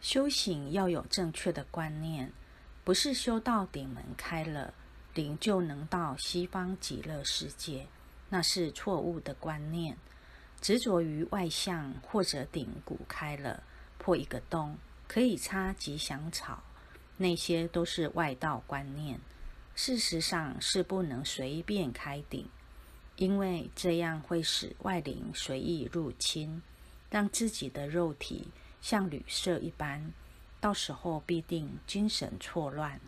修行要有正确的观念，不是修到顶门开了，灵就能到西方极乐世界，那是错误的观念。执着于外相或者顶骨开了，破一个洞可以插吉祥草，那些都是外道观念。事实上是不能随便开顶，因为这样会使外灵随意入侵，让自己的肉体像旅社一般，到时候必定精神错乱。